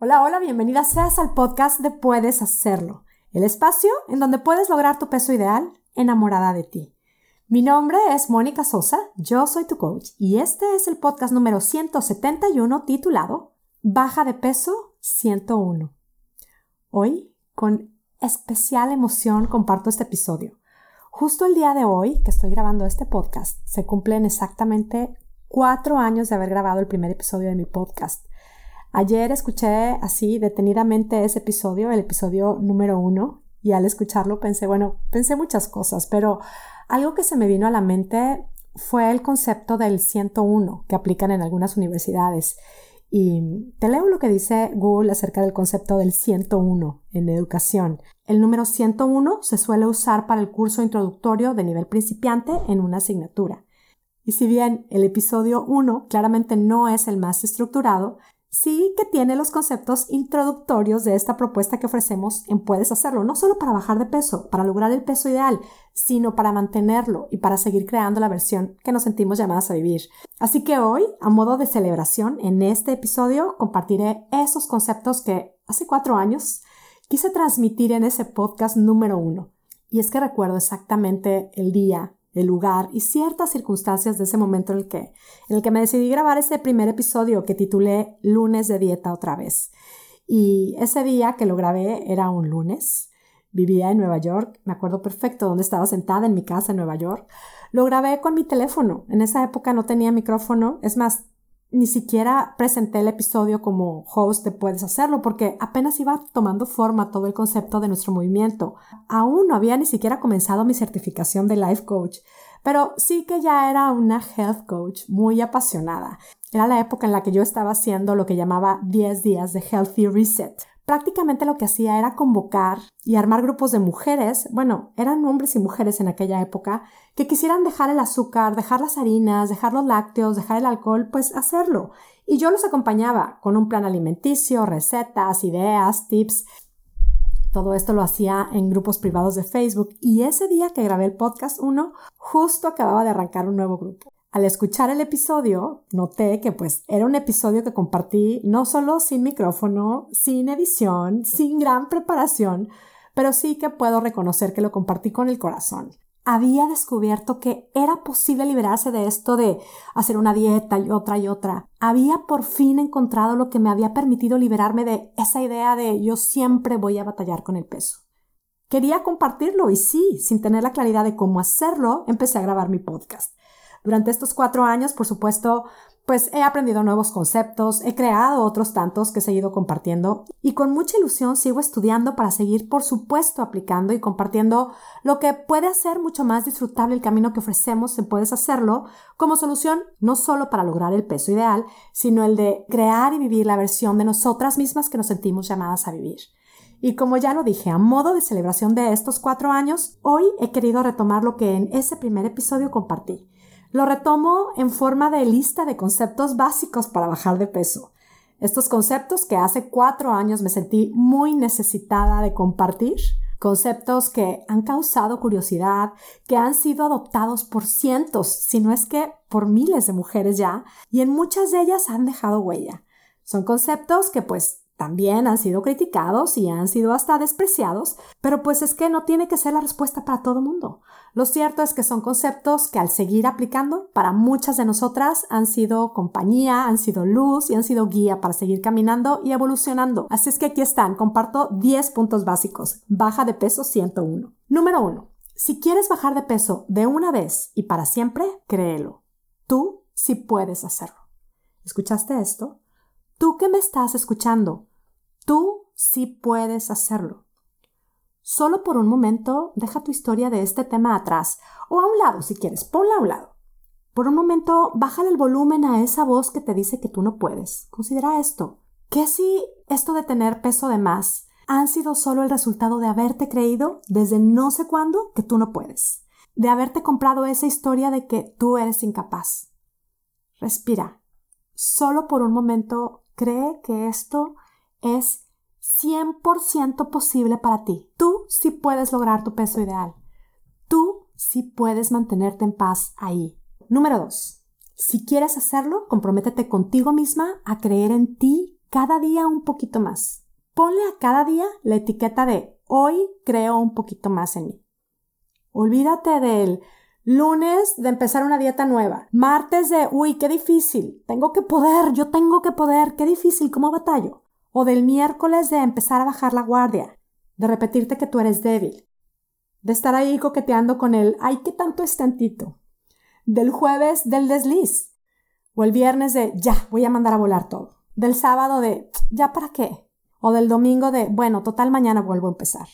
Hola, hola, bienvenida seas al podcast de Puedes Hacerlo, el espacio en donde puedes lograr tu peso ideal enamorada de ti. Mi nombre es Mónica Sosa, yo soy tu coach y este es el podcast número 171 titulado Baja de peso 101. Hoy, con especial emoción, comparto este episodio. Justo el día de hoy que estoy grabando este podcast, se cumplen exactamente cuatro años de haber grabado el primer episodio de mi podcast. Ayer escuché así detenidamente ese episodio, el episodio número uno, y al escucharlo pensé, bueno, pensé muchas cosas, pero algo que se me vino a la mente fue el concepto del 101 que aplican en algunas universidades. Y te leo lo que dice Google acerca del concepto del 101 en educación. El número 101 se suele usar para el curso introductorio de nivel principiante en una asignatura. Y si bien el episodio 1 claramente no es el más estructurado, sí que tiene los conceptos introductorios de esta propuesta que ofrecemos en Puedes hacerlo, no solo para bajar de peso, para lograr el peso ideal, sino para mantenerlo y para seguir creando la versión que nos sentimos llamadas a vivir. Así que hoy, a modo de celebración, en este episodio compartiré esos conceptos que hace cuatro años quise transmitir en ese podcast número uno. Y es que recuerdo exactamente el día lugar y ciertas circunstancias de ese momento en el que, en el que me decidí grabar ese primer episodio que titulé Lunes de Dieta otra vez. Y ese día que lo grabé era un lunes. Vivía en Nueva York, me acuerdo perfecto dónde estaba sentada en mi casa en Nueva York. Lo grabé con mi teléfono. En esa época no tenía micrófono. Es más, ni siquiera presenté el episodio como host de Puedes Hacerlo porque apenas iba tomando forma todo el concepto de nuestro movimiento. Aún no había ni siquiera comenzado mi certificación de life coach, pero sí que ya era una health coach muy apasionada. Era la época en la que yo estaba haciendo lo que llamaba 10 días de Healthy Reset prácticamente lo que hacía era convocar y armar grupos de mujeres, bueno, eran hombres y mujeres en aquella época, que quisieran dejar el azúcar, dejar las harinas, dejar los lácteos, dejar el alcohol, pues hacerlo. Y yo los acompañaba con un plan alimenticio, recetas, ideas, tips. Todo esto lo hacía en grupos privados de Facebook y ese día que grabé el podcast 1, justo acababa de arrancar un nuevo grupo. Al escuchar el episodio, noté que pues era un episodio que compartí no solo sin micrófono, sin edición, sin gran preparación, pero sí que puedo reconocer que lo compartí con el corazón. Había descubierto que era posible liberarse de esto de hacer una dieta y otra y otra. Había por fin encontrado lo que me había permitido liberarme de esa idea de yo siempre voy a batallar con el peso. Quería compartirlo y sí, sin tener la claridad de cómo hacerlo, empecé a grabar mi podcast. Durante estos cuatro años, por supuesto, pues he aprendido nuevos conceptos, he creado otros tantos que he seguido compartiendo y con mucha ilusión sigo estudiando para seguir, por supuesto, aplicando y compartiendo lo que puede hacer mucho más disfrutable el camino que ofrecemos en Puedes Hacerlo como solución no solo para lograr el peso ideal, sino el de crear y vivir la versión de nosotras mismas que nos sentimos llamadas a vivir. Y como ya lo dije, a modo de celebración de estos cuatro años, hoy he querido retomar lo que en ese primer episodio compartí lo retomo en forma de lista de conceptos básicos para bajar de peso. Estos conceptos que hace cuatro años me sentí muy necesitada de compartir, conceptos que han causado curiosidad, que han sido adoptados por cientos, si no es que por miles de mujeres ya, y en muchas de ellas han dejado huella. Son conceptos que pues también han sido criticados y han sido hasta despreciados, pero pues es que no tiene que ser la respuesta para todo mundo. Lo cierto es que son conceptos que al seguir aplicando, para muchas de nosotras han sido compañía, han sido luz y han sido guía para seguir caminando y evolucionando. Así es que aquí están, comparto 10 puntos básicos. Baja de peso 101. Número 1. Si quieres bajar de peso de una vez y para siempre, créelo. Tú sí puedes hacerlo. ¿Escuchaste esto? Tú que me estás escuchando, Tú sí puedes hacerlo. Solo por un momento deja tu historia de este tema atrás o a un lado si quieres, ponla a un lado. Por un momento bájale el volumen a esa voz que te dice que tú no puedes. Considera esto. ¿Qué si esto de tener peso de más han sido solo el resultado de haberte creído desde no sé cuándo que tú no puedes? De haberte comprado esa historia de que tú eres incapaz. Respira. Solo por un momento cree que esto es 100% posible para ti. Tú sí puedes lograr tu peso ideal. Tú sí puedes mantenerte en paz ahí. Número 2. Si quieres hacerlo, comprométete contigo misma a creer en ti cada día un poquito más. Ponle a cada día la etiqueta de hoy creo un poquito más en mí. Olvídate del lunes de empezar una dieta nueva, martes de uy, qué difícil, tengo que poder, yo tengo que poder, qué difícil, ¿cómo batallo? O del miércoles de empezar a bajar la guardia, de repetirte que tú eres débil, de estar ahí coqueteando con el ay, qué tanto es tantito, del jueves del desliz, o el viernes de ya, voy a mandar a volar todo, del sábado de ya para qué, o del domingo de bueno, total mañana vuelvo a empezar.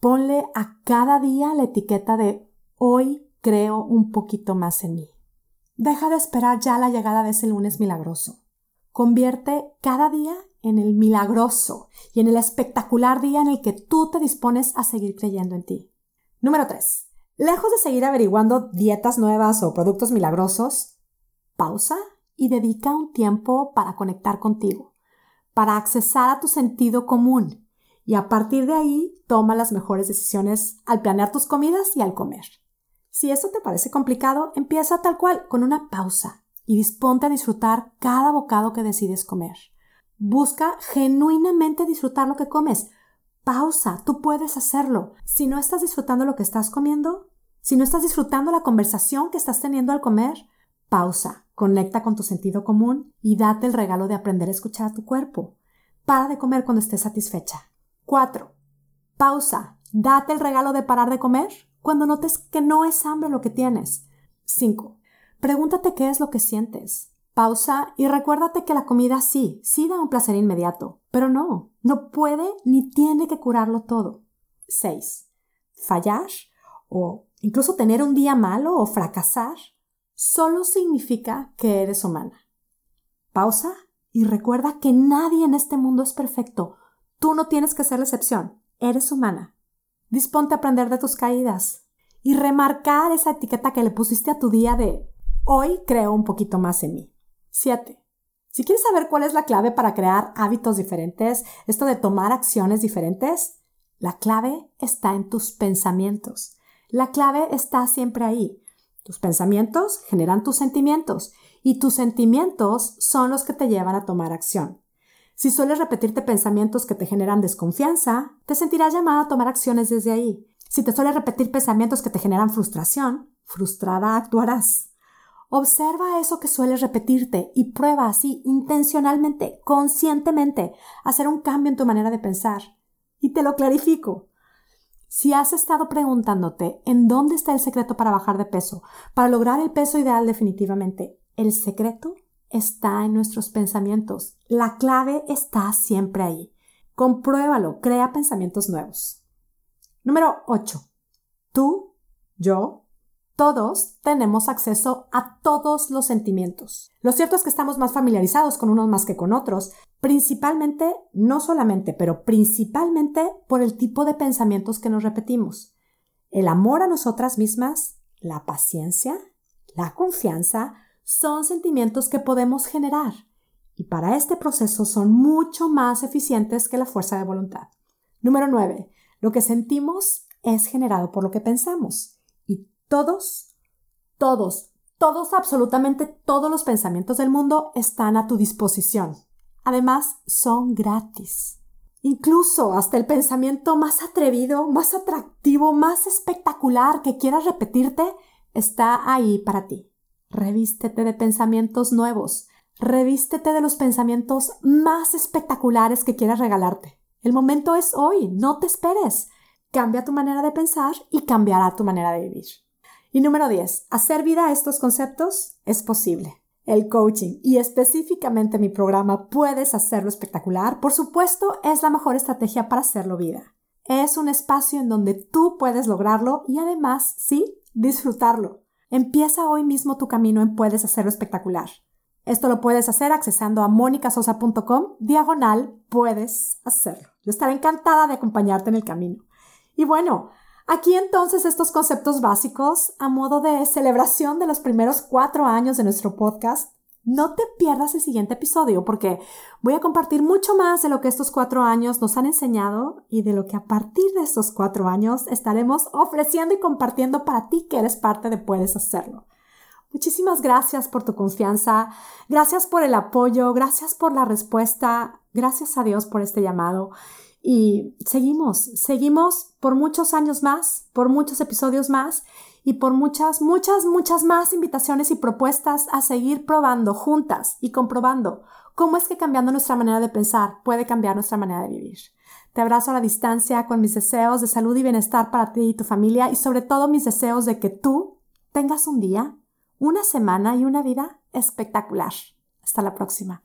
Ponle a cada día la etiqueta de hoy creo un poquito más en mí. Deja de esperar ya la llegada de ese lunes milagroso. Convierte cada día en el milagroso y en el espectacular día en el que tú te dispones a seguir creyendo en ti. Número 3. Lejos de seguir averiguando dietas nuevas o productos milagrosos, pausa y dedica un tiempo para conectar contigo, para accesar a tu sentido común y a partir de ahí toma las mejores decisiones al planear tus comidas y al comer. Si eso te parece complicado, empieza tal cual, con una pausa y disponte a disfrutar cada bocado que decides comer. Busca genuinamente disfrutar lo que comes. Pausa, tú puedes hacerlo. Si no estás disfrutando lo que estás comiendo, si no estás disfrutando la conversación que estás teniendo al comer, pausa, conecta con tu sentido común y date el regalo de aprender a escuchar a tu cuerpo. Para de comer cuando estés satisfecha. 4. Pausa. Date el regalo de parar de comer cuando notes que no es hambre lo que tienes. 5. Pregúntate qué es lo que sientes. Pausa y recuérdate que la comida sí, sí da un placer inmediato, pero no, no puede ni tiene que curarlo todo. 6. Fallar o incluso tener un día malo o fracasar solo significa que eres humana. Pausa y recuerda que nadie en este mundo es perfecto. Tú no tienes que ser la excepción, eres humana. Disponte a aprender de tus caídas y remarcar esa etiqueta que le pusiste a tu día de hoy creo un poquito más en mí. 7. Si quieres saber cuál es la clave para crear hábitos diferentes, esto de tomar acciones diferentes, la clave está en tus pensamientos. La clave está siempre ahí. Tus pensamientos generan tus sentimientos y tus sentimientos son los que te llevan a tomar acción. Si sueles repetirte pensamientos que te generan desconfianza, te sentirás llamada a tomar acciones desde ahí. Si te sueles repetir pensamientos que te generan frustración, frustrada actuarás. Observa eso que sueles repetirte y prueba así intencionalmente, conscientemente, hacer un cambio en tu manera de pensar. Y te lo clarifico. Si has estado preguntándote en dónde está el secreto para bajar de peso, para lograr el peso ideal definitivamente, el secreto está en nuestros pensamientos. La clave está siempre ahí. Compruébalo, crea pensamientos nuevos. Número 8. Tú, yo, todos tenemos acceso a todos los sentimientos. Lo cierto es que estamos más familiarizados con unos más que con otros, principalmente, no solamente, pero principalmente por el tipo de pensamientos que nos repetimos. El amor a nosotras mismas, la paciencia, la confianza, son sentimientos que podemos generar y para este proceso son mucho más eficientes que la fuerza de voluntad. Número 9. Lo que sentimos es generado por lo que pensamos todos, todos, todos, absolutamente todos los pensamientos del mundo están a tu disposición. Además, son gratis. Incluso hasta el pensamiento más atrevido, más atractivo, más espectacular que quieras repetirte está ahí para ti. Revístete de pensamientos nuevos. Revístete de los pensamientos más espectaculares que quieras regalarte. El momento es hoy, no te esperes. Cambia tu manera de pensar y cambiará tu manera de vivir. Y número 10. ¿Hacer vida a estos conceptos? Es posible. El coaching y específicamente mi programa Puedes hacerlo espectacular, por supuesto, es la mejor estrategia para hacerlo vida. Es un espacio en donde tú puedes lograrlo y además, sí, disfrutarlo. Empieza hoy mismo tu camino en Puedes Hacerlo Espectacular. Esto lo puedes hacer accesando a monicasosa.com diagonal puedes hacerlo. Yo estaré encantada de acompañarte en el camino. Y bueno, aquí entonces estos conceptos básicos a modo de celebración de los primeros cuatro años de nuestro podcast no te pierdas el siguiente episodio porque voy a compartir mucho más de lo que estos cuatro años nos han enseñado y de lo que a partir de estos cuatro años estaremos ofreciendo y compartiendo para ti que eres parte de Puedes Hacerlo. Muchísimas gracias por tu confianza, gracias por el apoyo, gracias por la respuesta, gracias a Dios por este llamado. Y seguimos, seguimos por muchos años más, por muchos episodios más y por muchas, muchas, muchas más invitaciones y propuestas a seguir probando juntas y comprobando cómo es que cambiando nuestra manera de pensar puede cambiar nuestra manera de vivir. Te abrazo a la distancia con mis deseos de salud y bienestar para ti y tu familia y sobre todo mis deseos de que tú tengas un día una semana y una vida espectacular. Hasta la próxima.